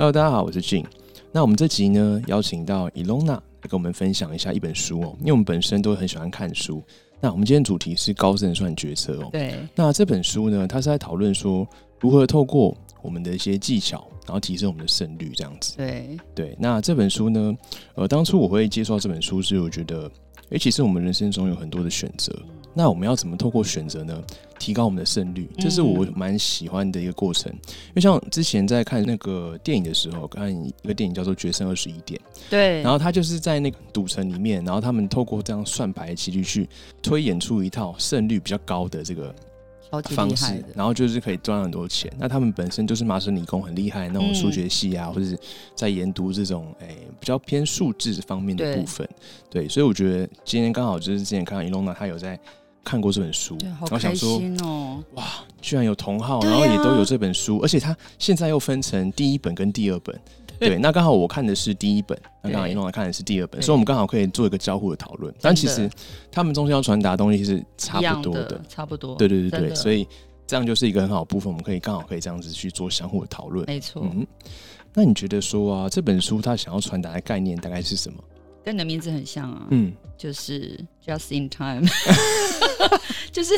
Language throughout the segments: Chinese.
Hello，大家好，我是 Jin。那我们这集呢，邀请到 Ilona 来跟我们分享一下一本书哦，因为我们本身都很喜欢看书。那我们今天主题是高胜算决策哦。对。那这本书呢，它是在讨论说如何透过我们的一些技巧，然后提升我们的胜率这样子。对。对。那这本书呢，呃，当初我会介绍这本书是我觉得，哎，其实我们人生中有很多的选择。那我们要怎么透过选择呢，提高我们的胜率？这是我蛮喜欢的一个过程。因为像之前在看那个电影的时候，看一个电影叫做《决胜二十一点》，对。然后他就是在那个赌城里面，然后他们透过这样算牌几率去推演出一套胜率比较高的这个方式，然后就是可以赚很多钱。那他们本身就是麻省理工很厉害那种数学系啊，或者是在研读这种诶比较偏数字方面的部分。对，所以我觉得今天刚好就是之前看到伊隆娜，他有在。看过这本书，然后想说哦，哇，居然有同号，然后也都有这本书，而且它现在又分成第一本跟第二本。对，那刚好我看的是第一本，那刚好一弄来看的是第二本，所以我们刚好可以做一个交互的讨论。但其实他们中间要传达的东西是差不多的，差不多。对对对对，所以这样就是一个很好的部分，我们可以刚好可以这样子去做相互的讨论。没错。嗯，那你觉得说啊，这本书它想要传达的概念大概是什么？跟你的名字很像啊，嗯，就是 just in time，就是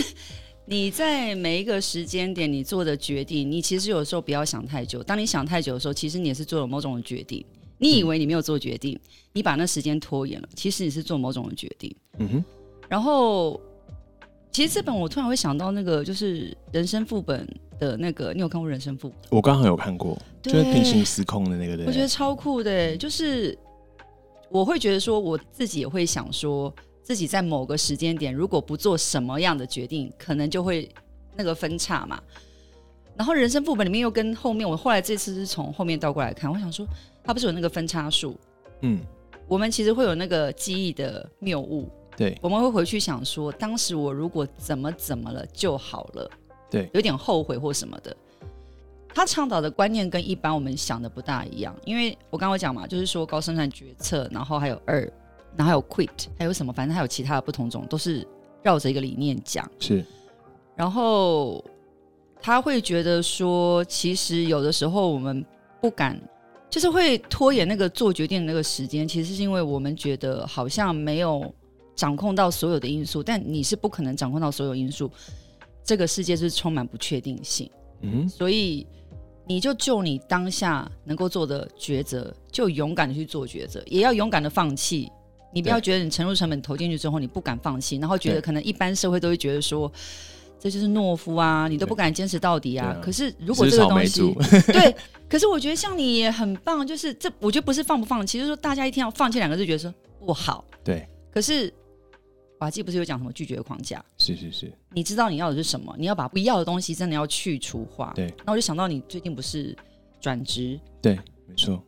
你在每一个时间点你做的决定，你其实有时候不要想太久。当你想太久的时候，其实你也是做了某种的决定。你以为你没有做决定，你把那时间拖延了，其实你是做某种的决定。嗯哼。然后，其实这本我突然会想到那个，就是人生副本的那个，你有看过人生副本？我刚好有看过，就是平行时空的那个。我觉得超酷的，就是。我会觉得说，我自己也会想说，自己在某个时间点，如果不做什么样的决定，可能就会那个分叉嘛。然后人生副本里面又跟后面，我后来这次是从后面倒过来看，我想说，它不是有那个分叉数？嗯，我们其实会有那个记忆的谬误。对，我们会回去想说，当时我如果怎么怎么了就好了。对，有点后悔或什么的。他倡导的观念跟一般我们想的不大一样，因为我刚刚讲嘛，就是说高生产决策，然后还有二，然后还有 quit，还有什么，反正还有其他的不同种，都是绕着一个理念讲。是，然后他会觉得说，其实有的时候我们不敢，就是会拖延那个做决定的那个时间，其实是因为我们觉得好像没有掌控到所有的因素，但你是不可能掌控到所有因素，这个世界是充满不确定性。嗯，所以。你就就你当下能够做的抉择，就勇敢的去做抉择，也要勇敢的放弃。你不要觉得你沉入成本投进去之后，你不敢放弃，然后觉得可能一般社会都会觉得说，这就是懦夫啊，你都不敢坚持到底啊。可是如果这个东西，对，可是我觉得像你也很棒，就是这我觉得不是放不放弃，就是说大家一听到放弃两个字，觉得说不好。对，可是。瓦基不是有讲什么拒绝框架？是是是，你知道你要的是什么？你要把不要的东西真的要去除化。对，那我就想到你最近不是转职？对，没错。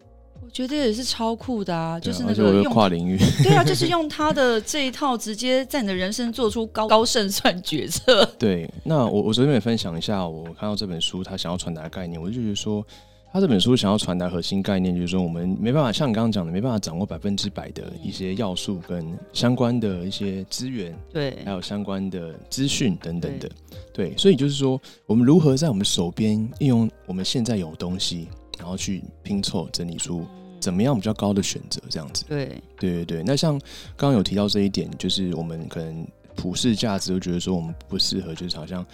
我觉得也是超酷的啊，就是那个跨领域。对啊，就是用他的这一套，直接在你的人生做出高高胜算决策。对，那我我昨天也分享一下，我看到这本书他想要传达的概念，我就觉得说。他这本书想要传达核心概念，就是说我们没办法像你刚刚讲的，没办法掌握百分之百的一些要素跟相关的一些资源，对，还有相关的资讯等等的，对，所以就是说，我们如何在我们手边应用我们现在有东西，然后去拼凑整理出怎么样比较高的选择，这样子，对，对对对。那像刚刚有提到这一点，就是我们可能普世价值，就觉得说我们不适合，就是好像。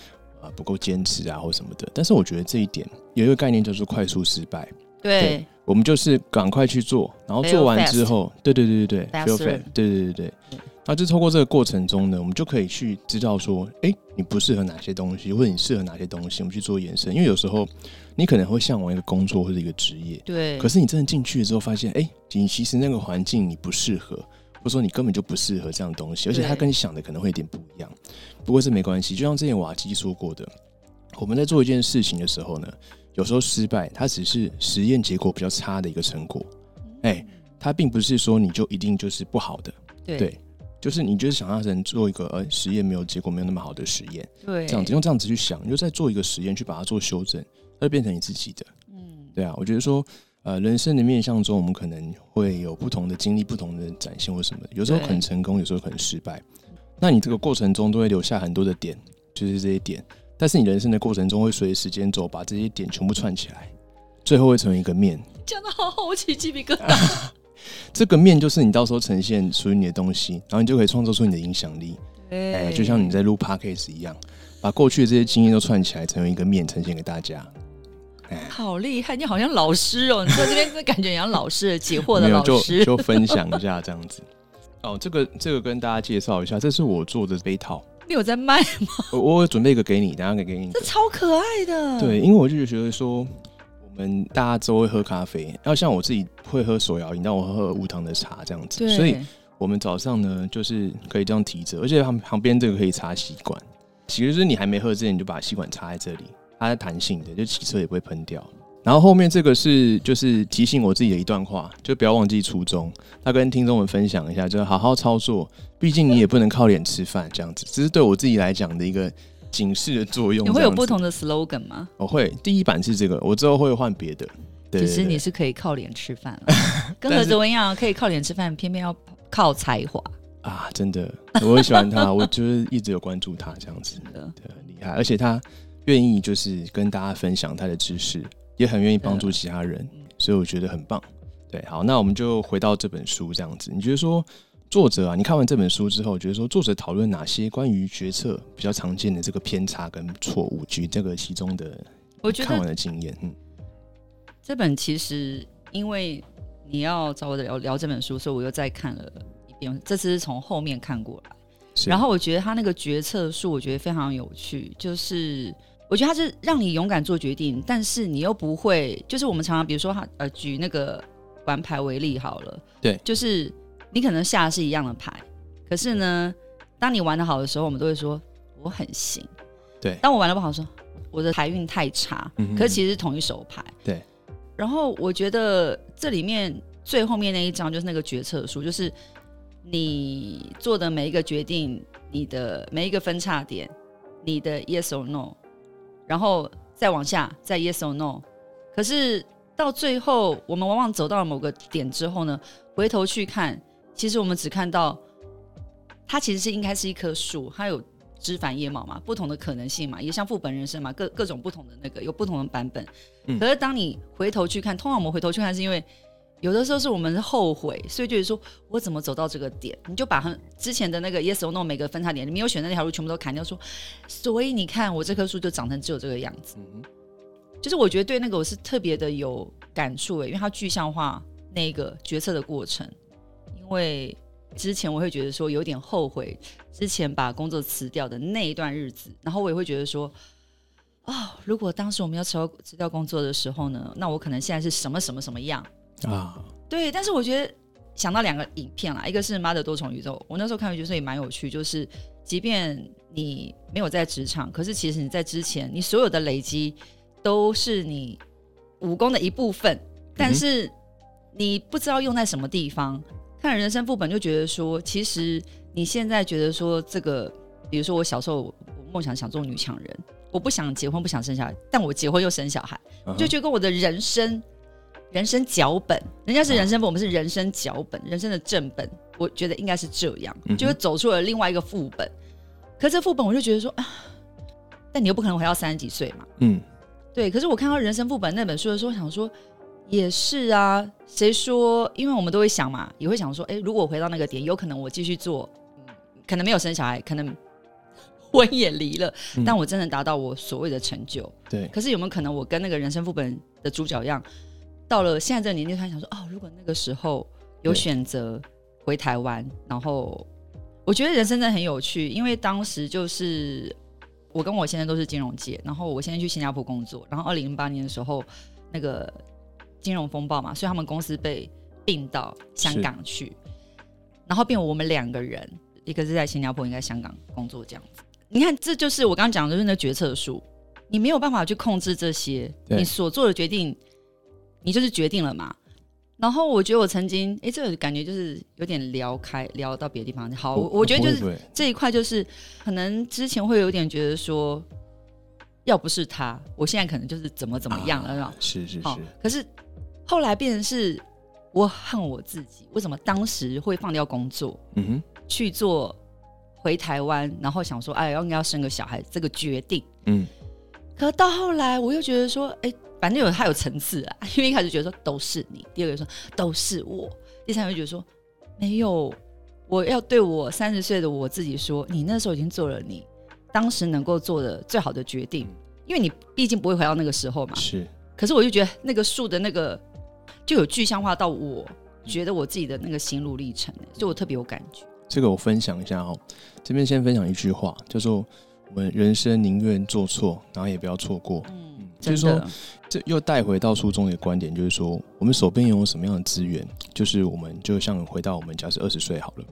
啊，不够坚持啊，或什么的。但是我觉得这一点有一个概念，叫做快速失败。对，我们就是赶快去做，然后做完之后，对对对对对，对对对对对。那就透过这个过程中呢，我们就可以去知道说，哎，你不适合哪些东西，或者你适合哪些东西，我们去做延伸。因为有时候你可能会向往一个工作或者一个职业，对。可是你真的进去了之后，发现，哎，你其实那个环境你不适合。或者说你根本就不适合这样东西，而且它跟你想的可能会有点不一样。不过这没关系，就像之前瓦基说过的，我们在做一件事情的时候呢，有时候失败，它只是实验结果比较差的一个成果。哎，它并不是说你就一定就是不好的。对，就是你就是想让人做一个呃实验没有结果没有那么好的实验。对，这样子用这样子去想，你就再做一个实验去把它做修正，它就变成你自己的。嗯，对啊，我觉得说。呃，人生的面相中，我们可能会有不同的经历、不同的展现或什么，有时候很成功，有时候很失败。那你这个过程中都会留下很多的点，就是这些点。但是你人生的过程中会随着时间走，把这些点全部串起来，最后会成为一个面。讲的好好，我起鸡皮疙瘩。这个面就是你到时候呈现属于你的东西，然后你就可以创造出你的影响力。哎，就像你在录 podcast 一样，把过去的这些经验都串起来，成为一个面呈现给大家。好厉害！你好像老师哦，你在这边感觉像老师解惑的老师，就分享一下这样子。哦，这个这个跟大家介绍一下，这是我做的杯套。你有在卖吗？我我准备一个给你，等下给给你。这超可爱的。对，因为我就觉得说，我们大家都会喝咖啡，要像我自己会喝手摇饮，但我喝无糖的茶这样子。所以我们早上呢，就是可以这样提着，而且旁旁边这个可以插吸管。其实是你还没喝之前，你就把吸管插在这里。它是弹性的，就骑车也不会喷掉。然后后面这个是就是提醒我自己的一段话，就不要忘记初衷。他跟听众们分享一下，就是好好操作，毕竟你也不能靠脸吃饭这样子。这是对我自己来讲的一个警示的作用。你会有不同的 slogan 吗？我会，第一版是这个，我之后会换别的。其实你是可以靠脸吃饭了，跟何泽文一样，可以靠脸吃饭，偏偏要靠才华啊！真的，我很喜欢他，我就是一直有关注他这样子，对，很厉害，而且他。愿意就是跟大家分享他的知识，也很愿意帮助其他人，所以我觉得很棒。对，好，那我们就回到这本书这样子。你觉得说作者啊，你看完这本书之后，觉得说作者讨论哪些关于决策比较常见的这个偏差跟错误？举这个其中的，我觉得看完的经验，嗯，这本其实因为你要找我聊聊这本书，所以我又再看了一遍。这次是从后面看过来，然后我觉得他那个决策术，我觉得非常有趣，就是。我觉得他是让你勇敢做决定，但是你又不会，就是我们常常比如说他呃举那个玩牌为例好了，对，就是你可能下的是一样的牌，可是呢，当你玩的好的时候，我们都会说我很行，对，当我玩的不好说我的牌运太差，可是其实是同一手牌，对。然后我觉得这里面最后面那一张就是那个决策书，就是你做的每一个决定，你的每一个分叉点，你的 yes or no。然后再往下，再 yes or no，可是到最后，我们往往走到了某个点之后呢，回头去看，其实我们只看到它其实是应该是一棵树，它有枝繁叶茂嘛，不同的可能性嘛，也像副本人生嘛，各各种不同的那个有不同的版本。可是当你回头去看，通常我们回头去看是因为。有的时候是我们后悔，所以就是说我怎么走到这个点？你就把很之前的那个 yes or no 每个分叉点，你没有选的那条路全部都砍掉，说，所以你看我这棵树就长成只有这个样子。就是我觉得对那个我是特别的有感触诶，因为它具象化那个决策的过程。因为之前我会觉得说有点后悔，之前把工作辞掉的那一段日子，然后我也会觉得说，哦，如果当时我们要辞掉辞掉工作的时候呢，那我可能现在是什么什么什么样。啊，对，但是我觉得想到两个影片啦，一个是《妈的多重宇宙》，我那时候看回去，所以蛮有趣。就是即便你没有在职场，可是其实你在之前，你所有的累积都是你武功的一部分，但是你不知道用在什么地方。看人生副本就觉得说，其实你现在觉得说这个，比如说我小时候我梦想想做女强人，我不想结婚，不想生小孩，但我结婚又生小孩，就觉得跟我的人生。人生脚本，人家是人生本，我们是人生脚本，人生的正本，我觉得应该是这样，就是走出了另外一个副本。可这副本，我就觉得说啊，但你又不可能回到三十几岁嘛，嗯，对。可是我看到人生副本那本书的时候，想说也是啊，谁说？因为我们都会想嘛，也会想说，哎，如果回到那个点，有可能我继续做，可能没有生小孩，可能 婚也离了，但我真的达到我所谓的成就。对。可是有没有可能，我跟那个人生副本的主角一样？到了现在这个年纪，突然想说，哦，如果那个时候有选择回台湾，然后我觉得人生真的很有趣，因为当时就是我跟我先生都是金融界，然后我现在去新加坡工作，然后二零零八年的时候那个金融风暴嘛，所以他们公司被并到香港去，然后变我们两个人，一个是在新加坡，一个在香港工作这样子。你看，这就是我刚刚讲的，就是那决策树。你没有办法去控制这些，你所做的决定，你就是决定了嘛。然后我觉得我曾经，哎，这个感觉就是有点聊开，聊到别的地方。好，我觉得就是这一块，就是可能之前会有点觉得说，要不是他，我现在可能就是怎么怎么样了，是是是。可是后来变成是我恨我自己，为什么当时会放掉工作，嗯哼，去做回台湾，然后想说，哎，要应该要生个小孩，这个决定，嗯。可到后来，我又觉得说，哎。反正有他有层次啊，因为一开始觉得说都是你，第二个说都是我，第三个觉得说没有，我要对我三十岁的我自己说，你那时候已经做了你当时能够做的最好的决定，因为你毕竟不会回到那个时候嘛。是。可是我就觉得那个树的那个就有具象化到我觉得我自己的那个心路历程，就我特别有感觉。这个我分享一下哦，这边先分享一句话，叫做我们人生宁愿做错，然后也不要错过。嗯，就是说。这又带回到书中的观点，就是说，我们手边拥有什么样的资源，就是我们就像回到我们假设二十岁好了，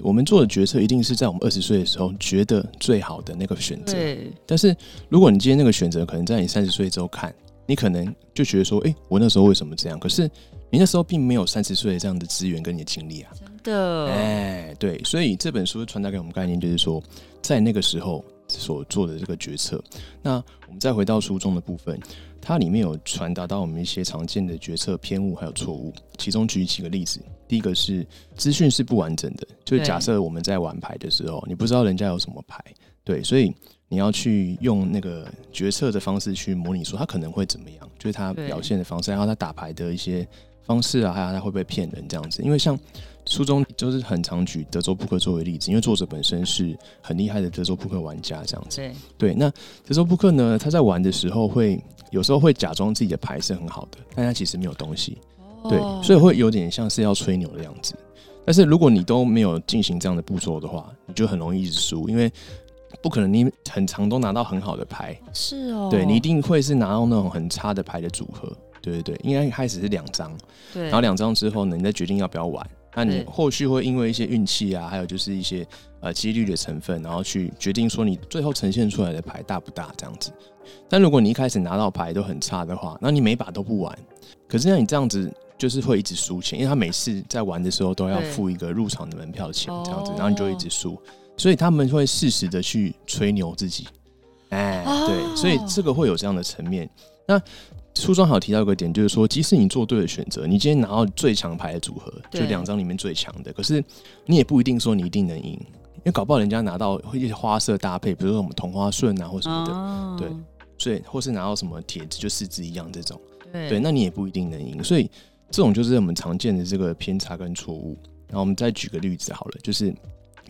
我们做的决策一定是在我们二十岁的时候觉得最好的那个选择。对。但是如果你今天那个选择，可能在你三十岁之后看，你可能就觉得说，哎，我那时候为什么这样？可是你那时候并没有三十岁这样的资源跟你的经历啊。真的。哎，对。所以这本书传达给我们概念，就是说，在那个时候所做的这个决策。那我们再回到书中的部分。它里面有传达到我们一些常见的决策偏误还有错误，其中举几个例子。第一个是资讯是不完整的，就是假设我们在玩牌的时候，你不知道人家有什么牌，对，所以你要去用那个决策的方式去模拟说他可能会怎么样，就是他表现的方式，然后他打牌的一些方式啊，还有他会不会骗人这样子。因为像书中就是很常举德州扑克作为例子，因为作者本身是很厉害的德州扑克玩家这样子。对，对，那德州扑克呢，他在玩的时候会。有时候会假装自己的牌是很好的，但他其实没有东西，对，所以会有点像是要吹牛的样子。但是如果你都没有进行这样的步骤的话，你就很容易一直输，因为不可能你很长都拿到很好的牌，是哦，对你一定会是拿到那种很差的牌的组合，对对对，应该一开始是两张，对，然后两张之后呢，你再决定要不要玩。那你后续会因为一些运气啊，还有就是一些呃几率的成分，然后去决定说你最后呈现出来的牌大不大这样子。但如果你一开始拿到牌都很差的话，那你每把都不玩，可是那你这样子就是会一直输钱，因为他每次在玩的时候都要付一个入场的门票钱这样子，然后你就一直输，所以他们会适时的去吹牛自己，哎，对，所以这个会有这样的层面。那书中还有提到一个点，就是说，即使你做对了选择，你今天拿到最强牌的组合，就两张里面最强的，可是你也不一定说你一定能赢，因为搞不好人家拿到一些花色搭配，比如说我们同花顺啊或什么的，对，所以或是拿到什么铁子就四肢一样这种，对，那你也不一定能赢，所以这种就是我们常见的这个偏差跟错误。然后我们再举个例子好了，就是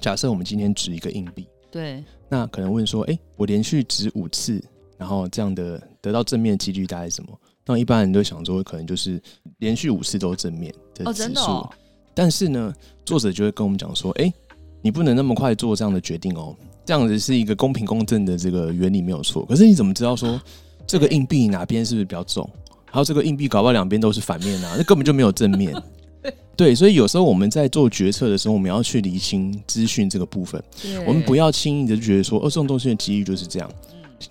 假设我们今天掷一个硬币，对，那可能问说，哎，我连续掷五次。然后这样的得到正面的几率大概是什么？那一般人都想说，可能就是连续五次都正面的指数。但是呢，作者就会跟我们讲说：“哎，你不能那么快做这样的决定哦。这样子是一个公平公正的这个原理没有错。可是你怎么知道说这个硬币哪边是不是比较重？还有这个硬币搞不好两边都是反面啊？那根本就没有正面。对，所以有时候我们在做决策的时候，我们要去厘清资讯这个部分。我们不要轻易的就觉得说，哦，这种东西的机遇就是这样。”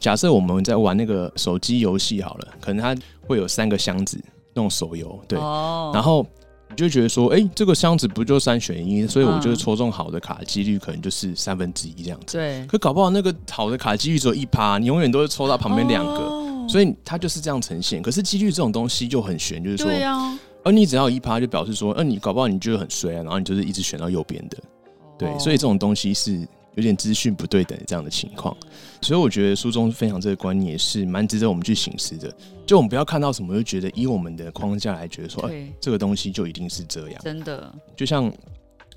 假设我们在玩那个手机游戏好了，可能它会有三个箱子那种手游，对，然后你就觉得说，哎，这个箱子不就三选一，所以我就抽中好的卡几率可能就是三分之一这样子。对，可搞不好那个好的卡几率只有一趴，你永远都是抽到旁边两个，所以它就是这样呈现。可是几率这种东西就很悬，就是说，而你只要一趴，就表示说，呃，你搞不好你就是很衰啊，然后你就是一直选到右边的，对，所以这种东西是。有点资讯不对等这样的情况，所以我觉得书中分享这个观念也是蛮值得我们去醒思的。就我们不要看到什么就觉得以我们的框架来觉得说，哎，这个东西就一定是这样。真的，就像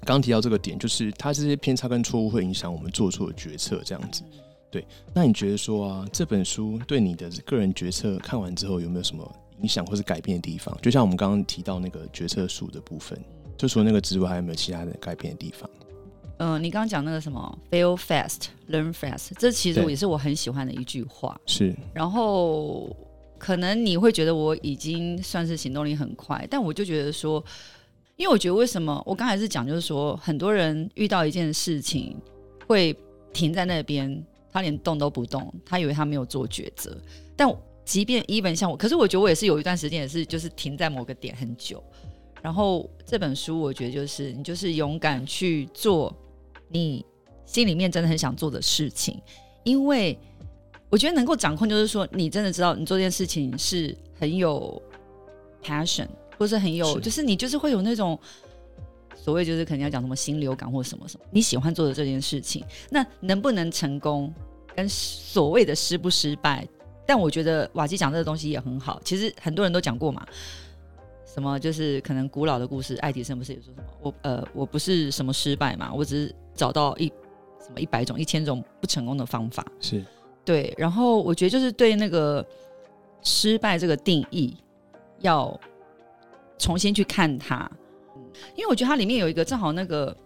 刚提到这个点，就是它这些偏差跟错误会影响我们做出的决策这样子。对，那你觉得说啊，这本书对你的个人决策看完之后有没有什么影响或是改变的地方？就像我们刚刚提到那个决策树的部分，就除了那个之外，还有没有其他的改变的地方？嗯，你刚刚讲那个什么 “fail fast, learn fast”，这其实也是我很喜欢的一句话。是，然后可能你会觉得我已经算是行动力很快，但我就觉得说，因为我觉得为什么我刚才是讲，就是说很多人遇到一件事情会停在那边，他连动都不动，他以为他没有做抉择。但即便 even 像我，可是我觉得我也是有一段时间也是就是停在某个点很久。然后这本书我觉得就是你就是勇敢去做你心里面真的很想做的事情，因为我觉得能够掌控就是说你真的知道你做这件事情是很有 passion，或是很有就是你就是会有那种。所谓就是肯定要讲什么心流感或什么什么，你喜欢做的这件事情，那能不能成功，跟所谓的失不失败，但我觉得瓦基讲这个东西也很好。其实很多人都讲过嘛，什么就是可能古老的故事，爱迪生不是也说什么我呃我不是什么失败嘛，我只是找到一什么一百种一千种不成功的方法，是对。然后我觉得就是对那个失败这个定义要重新去看它。因为我觉得它里面有一个正好那个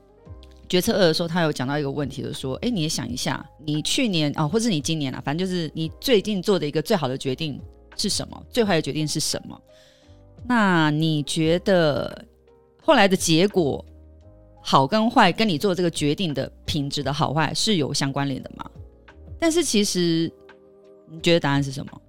决策二的时候，他有讲到一个问题，就说，哎，你也想一下，你去年啊，或者你今年啊，反正就是你最近做的一个最好的决定是什么？最坏的决定是什么？那你觉得后来的结果好跟坏，跟你做这个决定的品质的好坏是有相关联的吗？但是其实你觉得答案是什么？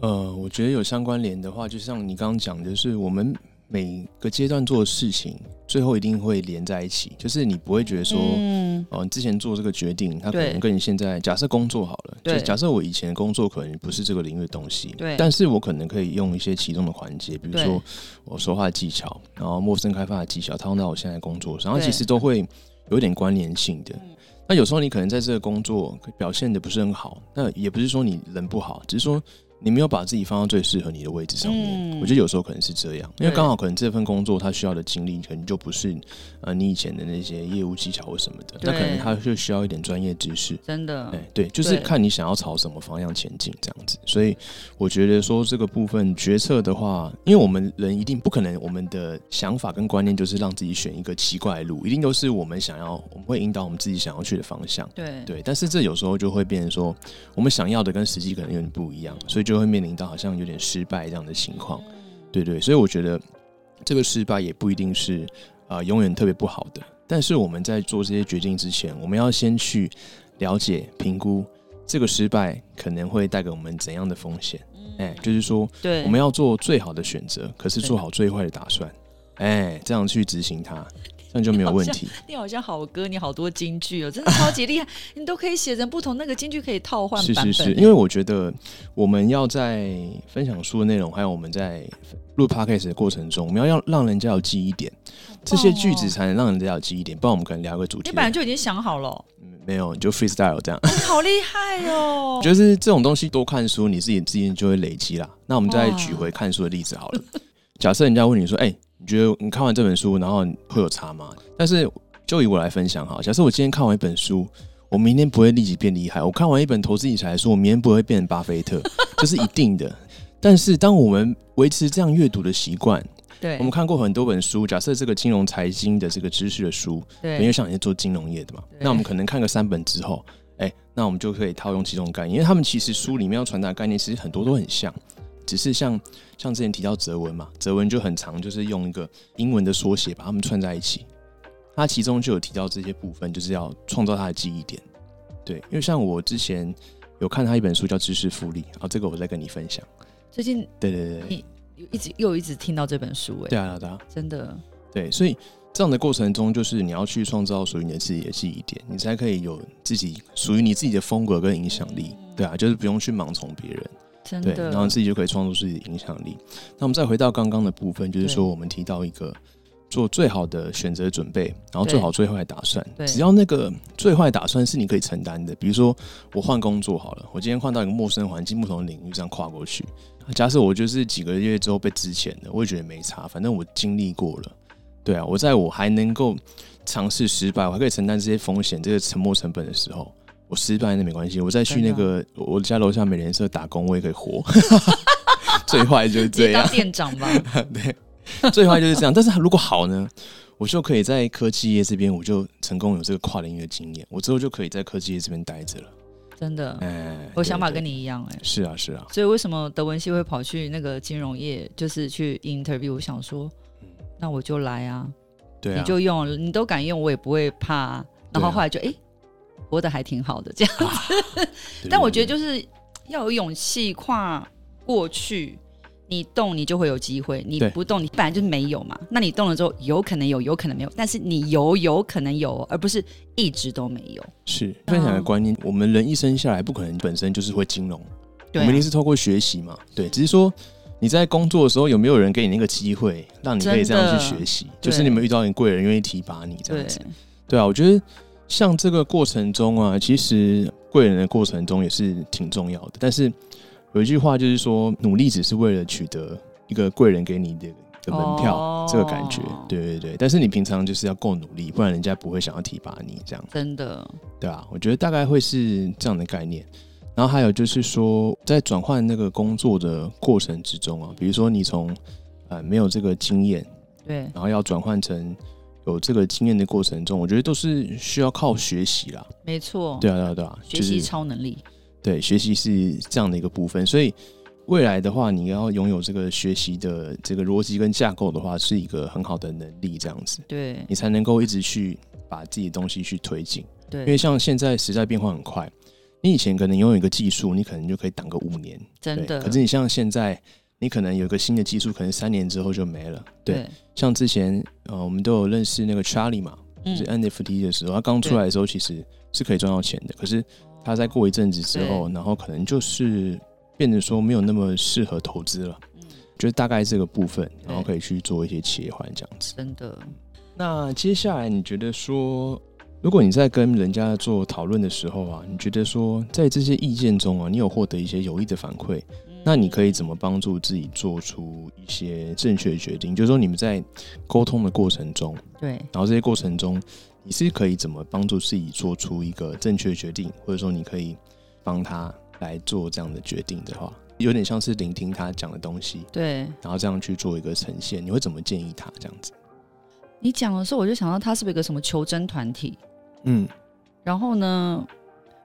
呃，我觉得有相关联的话，就像你刚刚讲的是我们。每个阶段做的事情，最后一定会连在一起。就是你不会觉得说，嗯哦，你之前做这个决定，它可能跟你现在假设工作好了，就假设我以前工作可能不是这个领域的东西，对，但是我可能可以用一些其中的环节，比如说我说话的技巧，然后陌生开发的技巧，套用到我现在工作上，然后其实都会有点关联性的。那有时候你可能在这个工作表现的不是很好，那也不是说你人不好，只是说。你没有把自己放到最适合你的位置上面，我觉得有时候可能是这样，因为刚好可能这份工作他需要的精力可能就不是呃你以前的那些业务技巧或什么的，那可能他就需要一点专业知识。真的，哎，对，就是看你想要朝什么方向前进这样子。所以我觉得说这个部分决策的话，因为我们人一定不可能，我们的想法跟观念就是让自己选一个奇怪的路，一定都是我们想要，我们会引导我们自己想要去的方向。对对，但是这有时候就会变成说，我们想要的跟实际可能有点不一样，所以就。就会面临到好像有点失败这样的情况，对对，所以我觉得这个失败也不一定是啊永远特别不好的。但是我们在做这些决定之前，我们要先去了解、评估这个失败可能会带给我们怎样的风险。哎，就是说，对，我们要做最好的选择，可是做好最坏的打算，哎，这样去执行它。那就没有问题。你好像好歌，你好多金句哦，真的超级厉害，你都可以写成不同那个金句，可以套换版本。是是是，因为我觉得我们要在分享书的内容，还有我们在录 podcast 的过程中，我们要要让人家有记忆点，这些句子才能让人家有记忆点。不然我们可能聊个主题，你本来就已经想好了。没有，你就 freestyle 这样。好厉害哦！就是这种东西，多看书，你自己自己就会累积啦。那我们再举回看书的例子好了。假设人家问你说：“哎。”你觉得你看完这本书，然后会有差吗？但是就以我来分享哈，假设我今天看完一本书，我明天不会立即变厉害。我看完一本投资理财书，我明天不会变成巴菲特，这是一定的。但是当我们维持这样阅读的习惯，对，我们看过很多本书，假设这个金融财经的这个知识的书，对，因为像你是做金融业的嘛，那我们可能看个三本之后，哎，那我们就可以套用其中概念，因为他们其实书里面要传达概念，其实很多都很像。只是像像之前提到泽文嘛，泽文就很长，就是用一个英文的缩写把它们串在一起。它其中就有提到这些部分，就是要创造他的记忆点。对，因为像我之前有看他一本书叫《知识复利》，啊，这个我再跟你分享。最近对对对，你一直又一直听到这本书哎，对啊对啊，真的对，所以这样的过程中，就是你要去创造属于你的自己的记忆点，你才可以有自己属于你自己的风格跟影响力。对啊，就是不用去盲从别人。对，然后自己就可以创作自己的影响力。那我们再回到刚刚的部分，就是说我们提到一个做最好的选择准备，然后做好最坏打算。只要那个最坏打算是你可以承担的，比如说我换工作好了，我今天换到一个陌生环境、不同的领域，这样跨过去。假设我就是几个月之后被之前的，我也觉得没差，反正我经历过了。对啊，我在我还能够尝试失败，我还可以承担这些风险、这个沉没成本的时候。我失败那没关系，我再去那个我家楼下美联社打工，我也可以活。最坏就是这样，店长吧。对，最坏就是这样。但是如果好呢，我就可以在科技业这边，我就成功有这个跨领域的经验，我之后就可以在科技业这边待着了。真的，哎，我想法跟你一样，哎，是啊，是啊。所以为什么德文系会跑去那个金融业，就是去 interview？我想说，那我就来啊，对，你就用，你都敢用，我也不会怕。然后后来就哎。活得还挺好的这样子。但我觉得就是要有勇气跨过去。你动，你就会有机会；你不动，你本来就是没有嘛。那你动了之后，有可能有，有可能没有。但是你有，有可能有，而不是一直都没有。是分享的观念。我们人一生下来，不可能本身就是会金融，我们一定是透过学习嘛。对，只是说你在工作的时候，有没有人给你那个机会，让你可以这样去学习？就是你们遇到你贵人愿意提拔你这样子。对啊，我觉得像这个过程中啊，其实贵人的过程中也是挺重要的，但是。有一句话就是说，努力只是为了取得一个贵人给你的的门票，这个感觉，对对对。但是你平常就是要够努力，不然人家不会想要提拔你这样。真的，对啊，我觉得大概会是这样的概念。然后还有就是说，在转换那个工作的过程之中啊，比如说你从呃没有这个经验，对，然后要转换成有这个经验的过程中，我觉得都是需要靠学习啦。没错，对啊，对啊，对啊，学习超能力。对，学习是这样的一个部分，所以未来的话，你要拥有这个学习的这个逻辑跟架构的话，是一个很好的能力，这样子，对你才能够一直去把自己的东西去推进。对，因为像现在时代变化很快，你以前可能拥有一个技术，你可能就可以挡个五年，真的。可是你像现在，你可能有个新的技术，可能三年之后就没了。对，像之前呃，我们都有认识那个 Charlie 嘛，就是 NFT 的时候，他刚出来的时候其实是可以赚到钱的，可是。他在过一阵子之后，然后可能就是变得说没有那么适合投资了。嗯，就大概这个部分，然后可以去做一些切换这样子。真的。那接下来你觉得说，如果你在跟人家做讨论的时候啊，你觉得说在这些意见中啊，你有获得一些有益的反馈，那你可以怎么帮助自己做出一些正确的决定？就是说你们在沟通的过程中，对，然后这些过程中。你是可以怎么帮助自己做出一个正确的决定，或者说你可以帮他来做这样的决定的话，有点像是聆听他讲的东西，对，然后这样去做一个呈现，你会怎么建议他这样子？你讲的时候，我就想到他是不是一个什么求真团体？嗯，然后呢，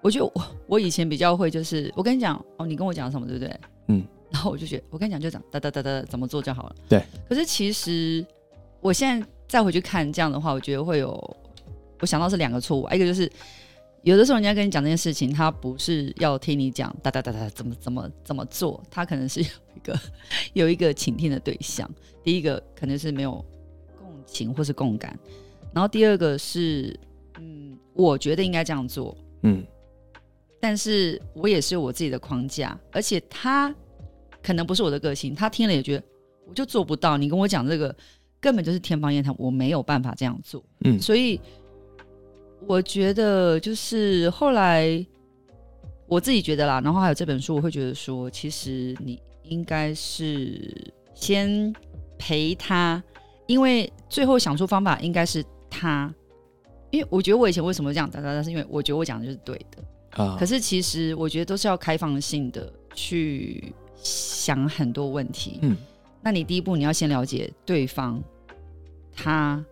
我觉得我我以前比较会，就是我跟你讲哦，你跟我讲什么，对不对？嗯，然后我就觉得我跟你讲就讲哒哒哒哒怎么做就好了。对，可是其实我现在再回去看这样的话，我觉得会有。我想到是两个错误，一个就是有的时候人家跟你讲这件事情，他不是要听你讲哒哒哒哒怎么怎么怎么做，他可能是有一个 有一个倾听的对象。第一个可能是没有共情或是共感，然后第二个是嗯，我觉得应该这样做，嗯，但是我也是有我自己的框架，而且他可能不是我的个性，他听了也觉得我就做不到，你跟我讲这个根本就是天方夜谭，我没有办法这样做，嗯，所以。我觉得就是后来我自己觉得啦，然后还有这本书，我会觉得说，其实你应该是先陪他，因为最后想出方法应该是他。因为我觉得我以前为什么这样，哒哒哒，是因为我觉得我讲的就是对的啊。可是其实我觉得都是要开放性的去想很多问题。嗯，那你第一步你要先了解对方，他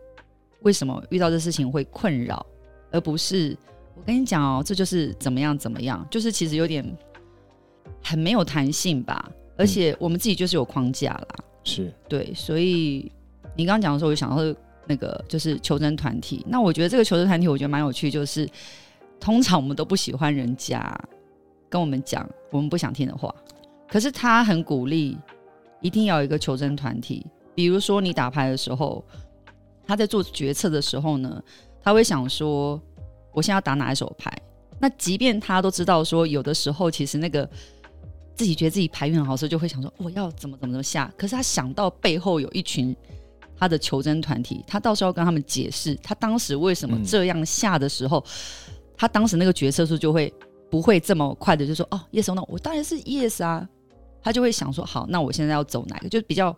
为什么遇到这事情会困扰。而不是我跟你讲哦，这就是怎么样怎么样，就是其实有点很没有弹性吧。而且我们自己就是有框架啦，是对。所以你刚刚讲的时候，我就想到那个就是求真团体。那我觉得这个求真团体，我觉得蛮有趣，就是通常我们都不喜欢人家跟我们讲我们不想听的话，可是他很鼓励一定要有一个求真团体。比如说你打牌的时候，他在做决策的时候呢。他会想说，我现在要打哪一手牌？那即便他都知道说，有的时候其实那个自己觉得自己牌运很好时候，就会想说，我要怎么怎么怎么下。可是他想到背后有一群他的求真团体，他到时候要跟他们解释，他当时为什么这样下的时候，他当时那个决策数就会不会这么快的就说，哦，yes or no，我当然是 yes 啊。他就会想说，好，那我现在要走哪个？就比较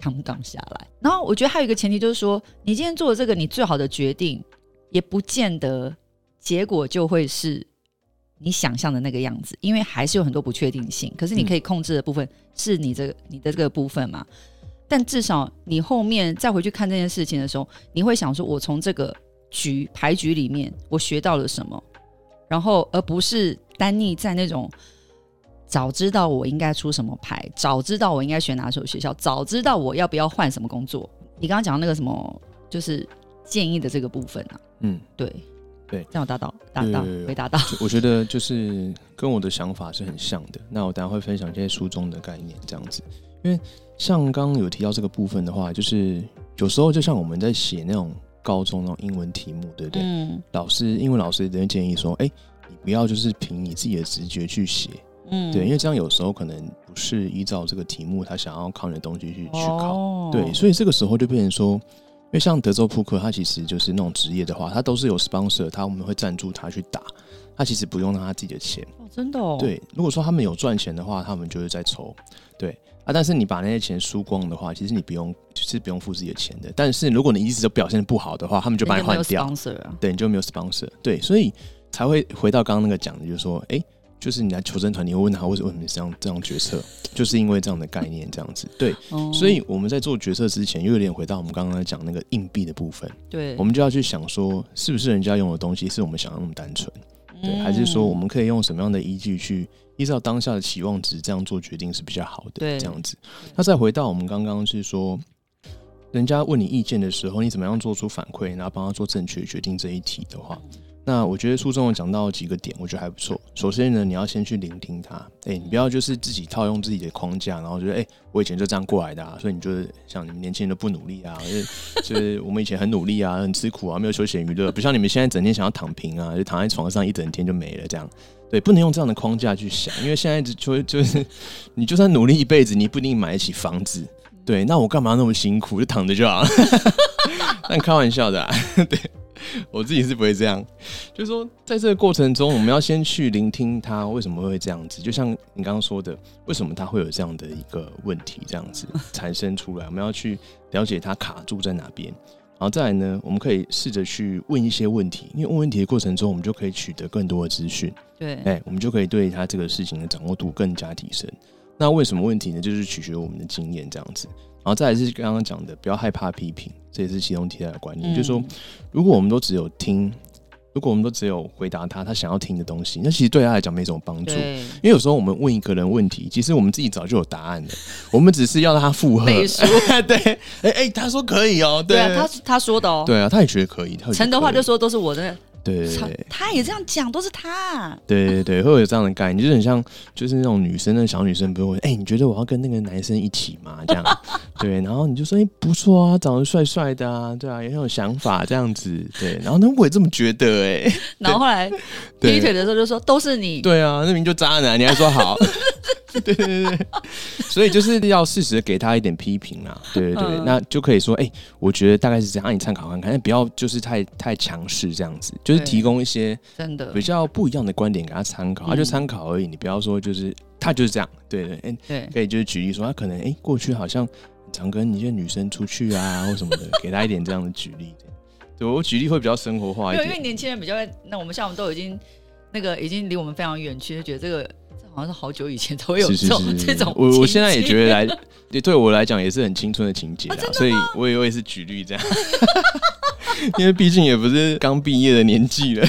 扛杠下来。然后我觉得还有一个前提就是说，你今天做的这个，你最好的决定。也不见得结果就会是你想象的那个样子，因为还是有很多不确定性。可是你可以控制的部分是你这个你的这个部分嘛？但至少你后面再回去看这件事情的时候，你会想说：我从这个局牌局里面我学到了什么？然后而不是单逆在那种早知道我应该出什么牌，早知道我应该选哪所学校，早知道我要不要换什么工作。你刚刚讲那个什么，就是。建议的这个部分啊，嗯，对，对，这样达到达到回答到？我觉得就是跟我的想法是很像的。那我等下会分享这些书中的概念，这样子。因为像刚刚有提到这个部分的话，就是有时候就像我们在写那种高中那种英文题目，对不对？嗯。老师，英文老师的建议说：“哎，你不要就是凭你自己的直觉去写。”嗯。对，因为这样有时候可能不是依照这个题目他想要考你的东西去去考。对，所以这个时候就变成说，因为像德州扑克，它其实就是那种职业的话，它都是有 sponsor，他我们会赞助他去打，他其实不用他自己的钱。哦，真的哦。对，如果说他们有赚钱的话，他们就是在抽。对。啊，但是你把那些钱输光的话，其实你不用，是不用付自己的钱的。但是如果你一直都表现不好的话，他们就把你换掉。对，你就没有 sponsor。对，所以才会回到刚刚那个讲的，就是说，哎，就是你来求生团，你会问他为什么这样这样决策，就是因为这样的概念这样子。对，所以我们在做决策之前，又有点回到我们刚刚讲那个硬币的部分。对，我们就要去想说，是不是人家用的东西是我们想要那么单纯？对，还是说我们可以用什么样的依据去？依照当下的期望值这样做决定是比较好的。对，这样子。那再回到我们刚刚是说，人家问你意见的时候，你怎么样做出反馈，然后帮他做正确决定这一题的话。那我觉得书中有讲到几个点，我觉得还不错。首先呢，你要先去聆听他，哎，你不要就是自己套用自己的框架，然后觉得哎，我以前就这样过来的，啊，所以你就是像你们年轻人都不努力啊，就是我们以前很努力啊，很吃苦啊，没有休闲娱乐，不像你们现在整天想要躺平啊，就躺在床上一整天就没了这样。对，不能用这样的框架去想，因为现在就就是你就算努力一辈子，你不一定买得起房子。对，那我干嘛那么辛苦，就躺着就好了？但开玩笑的，啊 对。我自己是不会这样，就是说，在这个过程中，我们要先去聆听他为什么会这样子。就像你刚刚说的，为什么他会有这样的一个问题这样子 产生出来？我们要去了解他卡住在哪边，然后再来呢，我们可以试着去问一些问题，因为问问题的过程中，我们就可以取得更多的资讯。对，哎，我们就可以对他这个事情的掌握度更加提升。那为什么问题呢？就是取决于我们的经验这样子。然后再来是刚刚讲的，不要害怕批评，这也是其中提到的观念。就是说，如果我们都只有听，如果我们都只有回答他他想要听的东西，那其实对他来讲没什么帮助。因为有时候我们问一个人问题，其实我们自己早就有答案了，我们只是要让他附和。对，哎哎，他说可以哦，对啊，他他说的哦，对啊，他也觉得可以。陈德华就说都是我的。对他也这样讲，都是他。对对对，会有这样的概念，就是很像，就是那种女生，那小女生不会，哎，你觉得我要跟那个男生一起吗？这样，对，然后你就说，哎，不错啊，长得帅帅的啊，对啊，也很有想法，这样子，对，然后呢，我也这么觉得，哎，然后后来劈腿的时候就说，都是你，对啊，那名就渣男，你还说好。对对对，所以就是要适时的给他一点批评啊，对对对，那就可以说，哎，我觉得大概是这样，让你参考看看，但不要就是太太强势这样子，就是提供一些真的。比较不一样的观点给他参考，他就参考而已，你不要说就是他就是这样，对对，哎，对，可以就是举例说他可能哎过去好像常跟一些女生出去啊 或什么的，给他一点这样的举例，对我举例会比较生活化一点，因为年轻人比较那我们像我们都已经那个已经离我们非常远其实觉得这个。好像是好久以前都有这种这种，我我现在也觉得来，对对我来讲也是很青春的情节啊，所以我也我也是举例这样，因为毕竟也不是刚毕业的年纪了。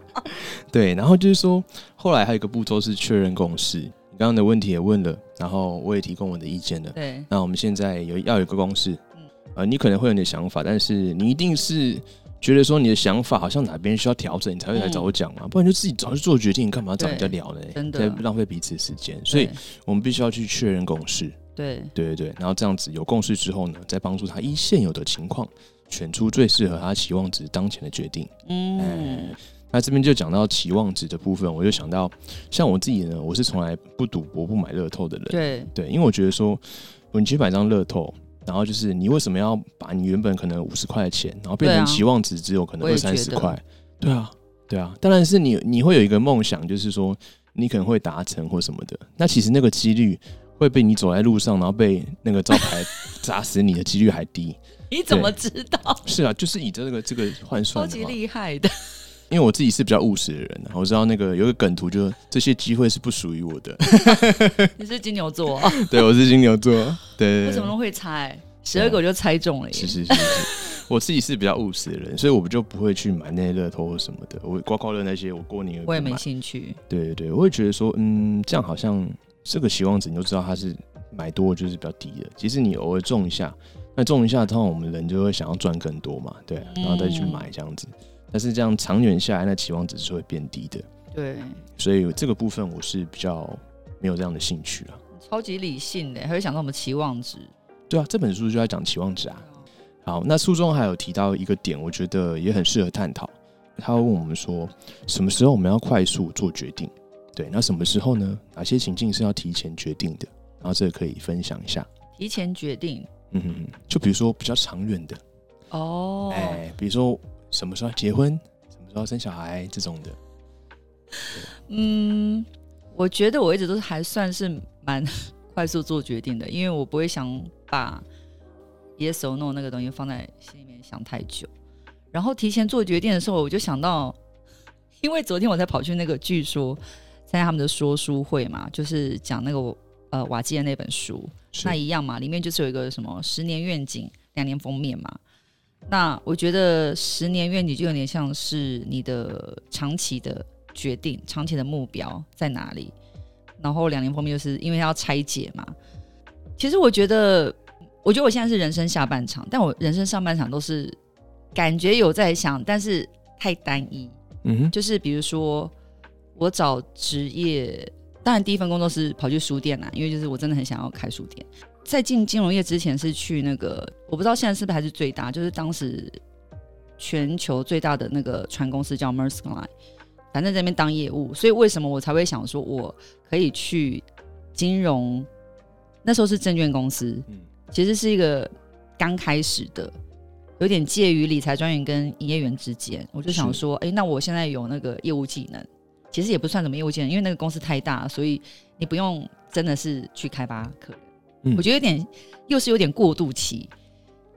对，然后就是说，后来还有一个步骤是确认共识。你刚刚的问题也问了，然后我也提供我的意见了。对，那我们现在有要有个公式，嗯，呃，你可能会有你的想法，但是你一定是。觉得说你的想法好像哪边需要调整，你才会来找我讲嘛，不然就自己早就做决定，干嘛找人家聊呢？真的浪费彼此时间，所以我们必须要去确认共识。对对对对，然后这样子有共识之后呢，再帮助他依现有的情况选出最适合他期望值当前的决定。嗯，那这边就讲到期望值的部分，我就想到像我自己呢，我是从来不赌博、不买乐透的人。对对，因为我觉得说，你去买张乐透。然后就是你为什么要把你原本可能五十块的钱，然后变成期望值只有可能二三十块？对啊，对啊。当然是你你会有一个梦想，就是说你可能会达成或什么的。那其实那个几率会被你走在路上，然后被那个招牌砸死你的几率还低。你怎么知道？是啊，就是以这个这个换算，超级厉害的。因为我自己是比较务实的人，我知道那个有个梗图，就这些机会是不属于我的。你是金牛座，对，我是金牛座，对。为什么都会猜？十二个我就猜中了。是是是是，我自己是比较务实的人，所以我们就不会去买那些乐透或什么的。我刮刮乐那些，我过年我也没兴趣。对对对，我会觉得说，嗯，这样好像这个期望值，你就知道它是买多就是比较低的。其实你偶尔中一下，那中一下，通常我们人就会想要赚更多嘛，对，然后再去买这样子。但是这样长远下来，那期望值是会变低的。对，所以这个部分我是比较没有这样的兴趣啊。超级理性的，还会想到我们期望值？对啊，这本书就在讲期望值啊。好，那书中还有提到一个点，我觉得也很适合探讨。他会问我们说，什么时候我们要快速做决定？对，那什么时候呢？哪些情境是要提前决定的？然后这个可以分享一下。提前决定，嗯哼，就比如说比较长远的哦，哎，比如说什么时候结婚，什么时候生小孩这种的。嗯，我觉得我一直都是还算是蛮 快速做决定的，因为我不会想把 yes or no 那个东西放在心里面想太久。然后提前做决定的时候，我就想到，因为昨天我才跑去那个据说参加他们的说书会嘛，就是讲那个呃瓦基的那本书，那一样嘛，里面就是有一个什么十年愿景、两年封面嘛。那我觉得十年愿景就有点像是你的长期的。决定长期的目标在哪里，然后两年封面就是因为要拆解嘛。其实我觉得，我觉得我现在是人生下半场，但我人生上半场都是感觉有在想，但是太单一。嗯，就是比如说我找职业，当然第一份工作是跑去书店啦，因为就是我真的很想要开书店。在进金融业之前是去那个，我不知道现在是不是还是最大，就是当时全球最大的那个船公司叫 Maersk Line。反正在那边当业务，所以为什么我才会想说，我可以去金融？那时候是证券公司，嗯，其实是一个刚开始的，有点介于理财专员跟营业员之间。我就想说，哎，那我现在有那个业务技能，其实也不算什么业务技能，因为那个公司太大，所以你不用真的是去开发客人。嗯，我觉得有点又是有点过渡期。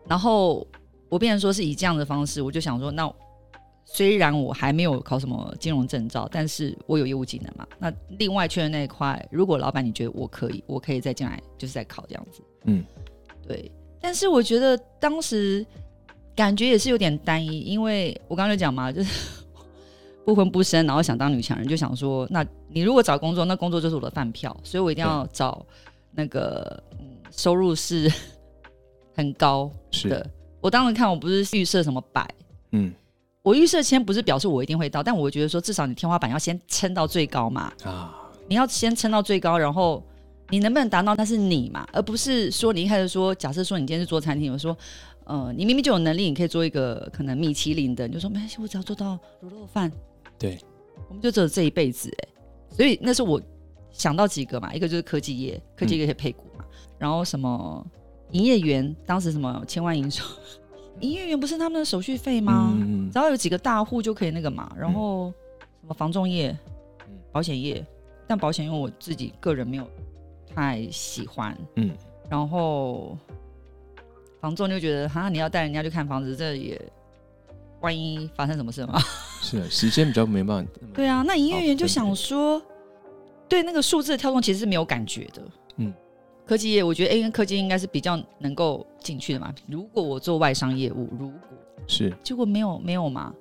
然后我变成说是以这样的方式，我就想说，那。虽然我还没有考什么金融证照，但是我有业务技能嘛。那另外确认那一块，如果老板你觉得我可以，我可以再进来，就是再考这样子。嗯，对。但是我觉得当时感觉也是有点单一，因为我刚刚就讲嘛，就是 不婚不生，然后想当女强人，就想说，那你如果找工作，那工作就是我的饭票，所以我一定要找那个嗯收入是 很高的。我当时看我不是预设什么百，嗯。我预设签不是表示我一定会到，但我觉得说至少你天花板要先撑到最高嘛。啊，你要先撑到最高，然后你能不能达到那是你嘛，而不是说你一开始说，假设说你今天是做餐厅，我说，呃，你明明就有能力，你可以做一个可能米其林的，你就说没关系，我只要做到卤肉饭。对，我们就只有这一辈子哎，所以那是我想到几个嘛，一个就是科技业，科技业可以配股嘛，然后什么营业员，当时什么千万营收。营业员不是他们的手续费吗？只要有几个大户就可以那个嘛。然后什么房仲业、保险业，但保险因为我自己个人没有太喜欢。嗯。然后房仲就觉得，哈，你要带人家去看房子，这也万一发生什么事吗？是，时间比较没办法。对啊，那营业员就想说，对那个数字的跳动其实是没有感觉的。嗯。科技业，我觉得 A 跟科技应该是比较能够进去的嘛。如果我做外商业务，如果是结果没有没有嘛，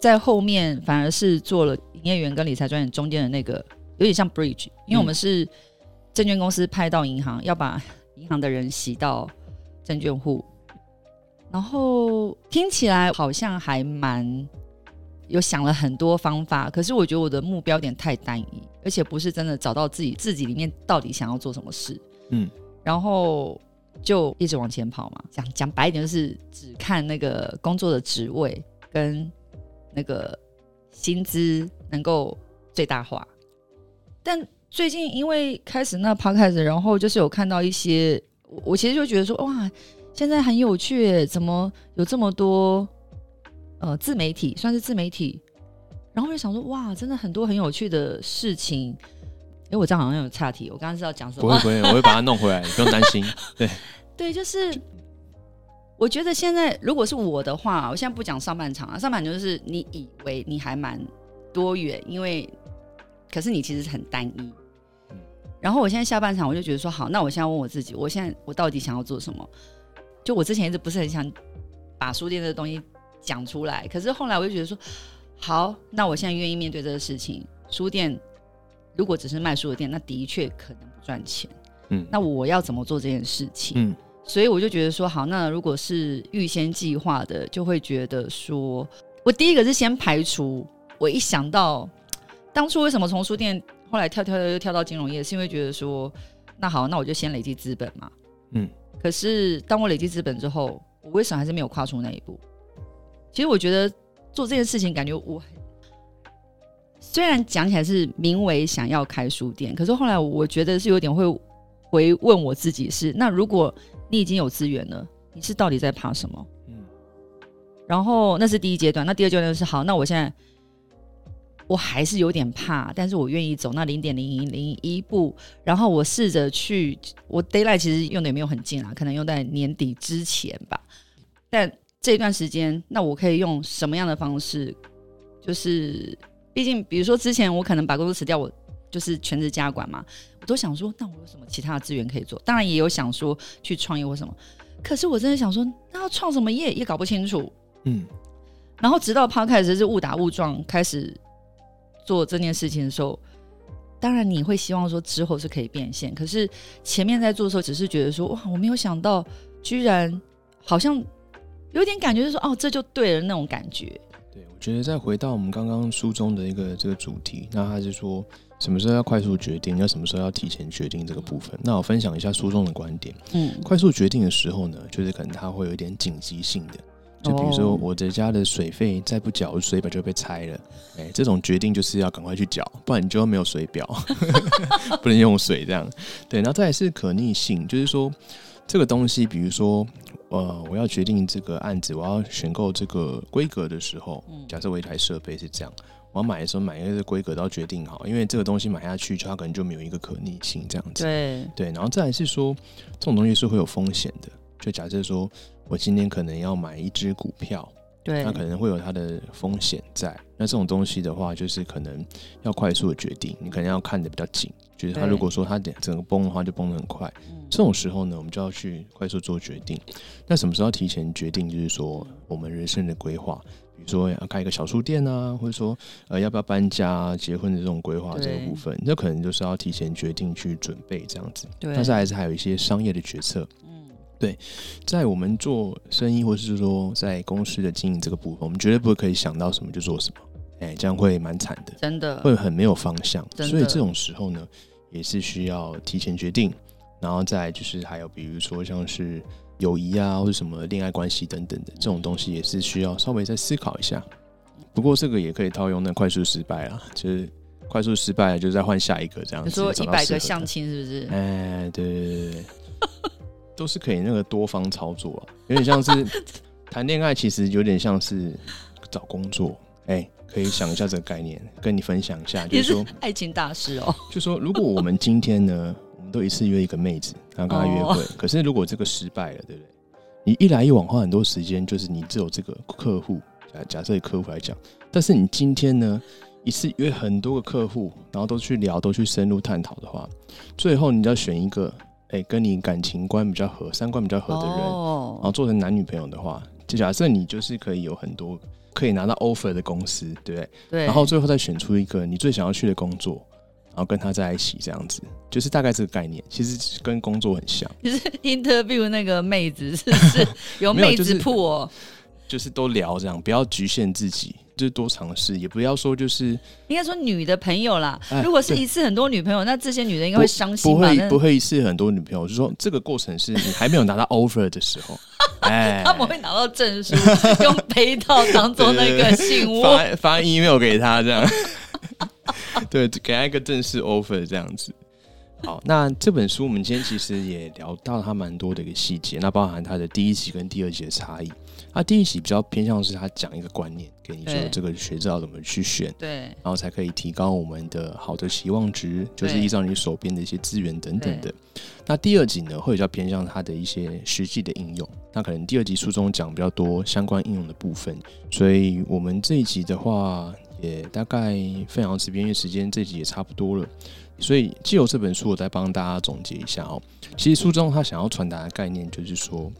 在后面反而是做了营业员跟理财专员中间的那个，有点像 bridge，因为我们是证券公司派到银行，要把银行的人洗到证券户，然后听起来好像还蛮有想了很多方法，可是我觉得我的目标点太单一，而且不是真的找到自己自己里面到底想要做什么事。嗯，然后就一直往前跑嘛。讲讲白一点，就是只看那个工作的职位跟那个薪资能够最大化。但最近因为开始那 p 开始，然后就是有看到一些，我其实就觉得说，哇，现在很有趣，怎么有这么多呃自媒体，算是自媒体，然后我就想说，哇，真的很多很有趣的事情。哎我这样好像有岔题，我刚刚是要讲什么？不会不会，我会把它弄回来，你 不用担心。对对，就是我觉得现在如果是我的话，我现在不讲上半场啊，上半场就是你以为你还蛮多元，因为可是你其实很单一。然后我现在下半场，我就觉得说好，那我现在问我自己，我现在我到底想要做什么？就我之前一直不是很想把书店的东西讲出来，可是后来我就觉得说好，那我现在愿意面对这个事情，书店。如果只是卖书的店，那的确可能不赚钱。嗯，那我要怎么做这件事情？嗯，所以我就觉得说，好，那如果是预先计划的，就会觉得说，我第一个是先排除，我一想到当初为什么从书店后来跳跳又跳到金融业，是因为觉得说，那好，那我就先累积资本嘛。嗯。可是当我累积资本之后，我为什么还是没有跨出那一步？其实我觉得做这件事情，感觉我虽然讲起来是名为想要开书店，可是后来我觉得是有点会回问我自己：是那如果你已经有资源了，你是到底在怕什么？嗯。然后那是第一阶段，那第二阶段是好，那我现在。我还是有点怕，但是我愿意走那零点零零一步，然后我试着去。我 d a y l i g h t 其实用的也没有很近啊，可能用在年底之前吧。但这段时间，那我可以用什么样的方式？就是，毕竟，比如说之前我可能把工作辞掉，我就是全职家管嘛，我都想说，那我有什么其他的资源可以做？当然也有想说去创业或什么。可是我真的想说，那要创什么业也搞不清楚。嗯。然后直到抛开始是误打误撞开始。做这件事情的时候，当然你会希望说之后是可以变现，可是前面在做的时候，只是觉得说哇，我没有想到，居然好像有点感觉，就是说哦，这就对了那种感觉。对，我觉得再回到我们刚刚书中的一个这个主题，那他是说什么时候要快速决定，要什么时候要提前决定这个部分。那我分享一下书中的观点。嗯，快速决定的时候呢，就是可能它会有一点紧急性的。就比如说，我的家的水费再不缴，水表就被拆了。哎，这种决定就是要赶快去缴，不然你就没有水表，不能用水这样。对，然后再是可逆性，就是说这个东西，比如说，呃，我要决定这个案子，我要选购这个规格的时候，假设我一台设备是这样，我要买的时候买一个规格都要决定好，因为这个东西买下去，它可能就没有一个可逆性这样子。对对，然后再来是说，这种东西是会有风险的。就假设说，我今天可能要买一只股票，对，那可能会有它的风险在。那这种东西的话，就是可能要快速的决定，你可能要看的比较紧。就是它如果说它整个崩的话，就崩的很快。这种时候呢，我们就要去快速做决定。那什么时候提前决定？就是说我们人生的规划，比如说要开一个小书店啊，或者说呃要不要搬家、结婚的这种规划这个部分，那可能就是要提前决定去准备这样子。但是还是还有一些商业的决策。对，在我们做生意，或是说在公司的经营这个部分，我们绝对不会可以想到什么就做什么，哎，这样会蛮惨的，真的会很没有方向。所以这种时候呢，也是需要提前决定，然后再就是还有比如说像是友谊啊，或者什么恋爱关系等等的这种东西，也是需要稍微再思考一下。不过这个也可以套用那快速失败啊，就是快速失败了，就再换下一个这样子。说一百个相亲是不是？哎，对对对对。都是可以那个多方操作啊，有点像是 谈恋爱，其实有点像是找工作。哎，可以想一下这个概念，跟你分享一下，就是说爱情大师哦。就说如果我们今天呢，我们都一次约一个妹子，然后跟她约会，可是如果这个失败了，对不对？你一来一往花很多时间，就是你只有这个客户，假假设客户来讲，但是你今天呢，一次约很多个客户，然后都去聊，都去深入探讨的话，最后你要选一个。哎，跟你感情观比较合、三观比较合的人，然后做成男女朋友的话，就假设你就是可以有很多可以拿到 offer 的公司，对不对？对。然后最后再选出一个你最想要去的工作，然后跟他在一起，这样子，就是大概这个概念。其实跟工作很像。就是 interview 那个妹子是不是 有妹子铺哦？就是都聊这样，不要局限自己。就是多尝试，也不要说就是应该说女的朋友啦。如果是一次很多女朋友，那这些女的应该会伤心。不会不会一次很多女朋友，就说这个过程是你还没有拿到 offer 的时候，哎，他们会拿到证书，用杯套当做那个信物，发发 email 给他这样。对，给他一个正式 offer 这样子。好，那这本书我们今天其实也聊到它蛮多的一个细节，那包含它的第一集跟第二集的差异。它第一集比较偏向是他讲一个观念，给你说这个学照怎么去选，对，然后才可以提高我们的好的期望值，就是依照你手边的一些资源等等的。那第二集呢，会比较偏向它的一些实际的应用。那可能第二集书中讲比较多相关应用的部分，所以我们这一集的话，也大概分享到这边，因为时间这集也差不多了。所以既有这本书，我再帮大家总结一下哦。其实书中他想要传达的概念就是说。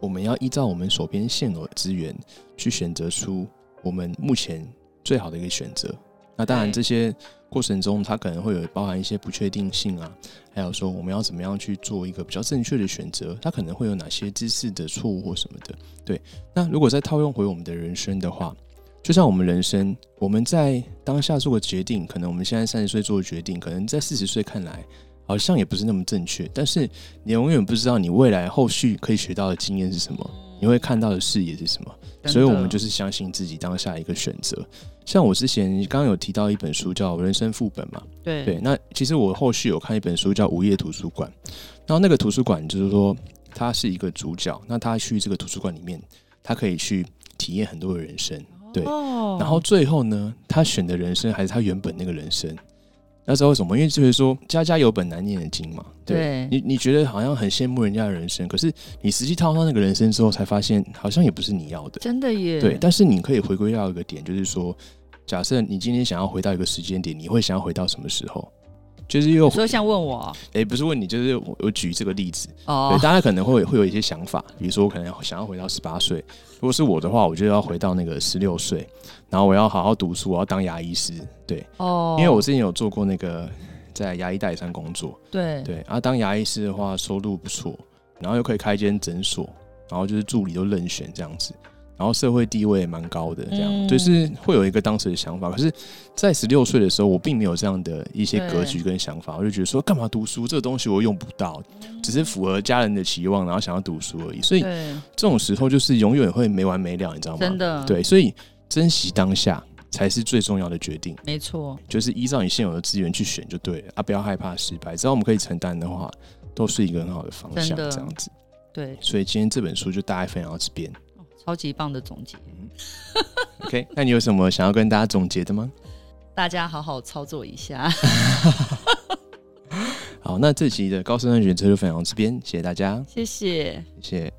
我们要依照我们手边现有的资源去选择出我们目前最好的一个选择。那当然，这些过程中它可能会有包含一些不确定性啊，还有说我们要怎么样去做一个比较正确的选择，它可能会有哪些知识的错误或什么的。对，那如果再套用回我们的人生的话，就像我们人生，我们在当下做个决定，可能我们现在三十岁做的决定，可能在四十岁看来好像也不是那么正确。但是你永远不知道你未来后续可以学到的经验是什么，你会看到的视野是什么。所以，我们就是相信自己当下一个选择。像我之前刚刚有提到一本书叫《人生副本》嘛，对对。那其实我后续有看一本书叫《午夜图书馆》，然后那个图书馆就是说，他是一个主角，那他去这个图书馆里面，他可以去体验很多的人生。对，然后最后呢，他选的人生还是他原本那个人生。那知道为什么？因为就是说，家家有本难念的经嘛。对，你你觉得好像很羡慕人家的人生，可是你实际套上那个人生之后，才发现好像也不是你要的。真的耶。对，但是你可以回归到一个点，就是说，假设你今天想要回到一个时间点，你会想要回到什么时候？就是又说像问我，哎，不是问你，就是我举这个例子，哦，大家可能会会有一些想法，比如说我可能想要回到十八岁，如果是我的话，我就要回到那个十六岁，然后我要好好读书，我要当牙医师，对，哦，因为我之前有做过那个在牙医代理商工作，对。对，啊，当牙医师的话收入不错，然后又可以开一间诊所，然后就是助理都任选这样子。然后社会地位也蛮高的，这样就是会有一个当时的想法。可是，在十六岁的时候，我并没有这样的一些格局跟想法，我就觉得说，干嘛读书这个东西我用不到，只是符合家人的期望，然后想要读书而已。所以，这种时候就是永远会没完没了，你知道吗？真的，对，所以珍惜当下才是最重要的决定。没错，就是依照你现有的资源去选就对了啊！不要害怕失败，只要我们可以承担的话，都是一个很好的方向。这样子，对。所以今天这本书就大概分享到这边。超级棒的总结。OK，那你有什么想要跟大家总结的吗？大家好好操作一下。好，那这期的高深安全车就分享到这边，谢谢大家，谢谢，谢谢。